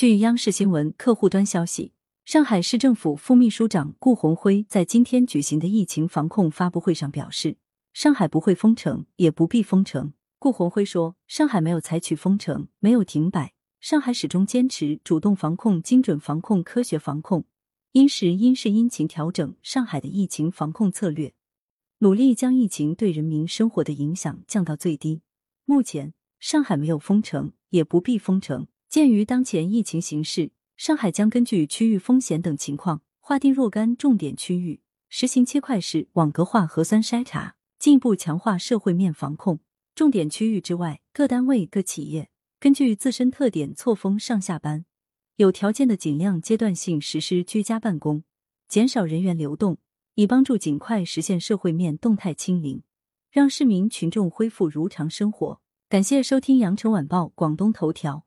据央视新闻客户端消息，上海市政府副秘书长顾鸿辉在今天举行的疫情防控发布会上表示，上海不会封城，也不必封城。顾鸿辉说，上海没有采取封城，没有停摆，上海始终坚持主动防控、精准防控、科学防控，因时因势因情调整上海的疫情防控策略，努力将疫情对人民生活的影响降到最低。目前，上海没有封城，也不必封城。鉴于当前疫情形势，上海将根据区域风险等情况，划定若干重点区域，实行切块式、网格化核酸筛查，进一步强化社会面防控。重点区域之外，各单位、各企业根据自身特点错峰上下班，有条件的尽量阶段性实施居家办公，减少人员流动，以帮助尽快实现社会面动态清零，让市民群众恢复如常生活。感谢收听羊城晚报广东头条。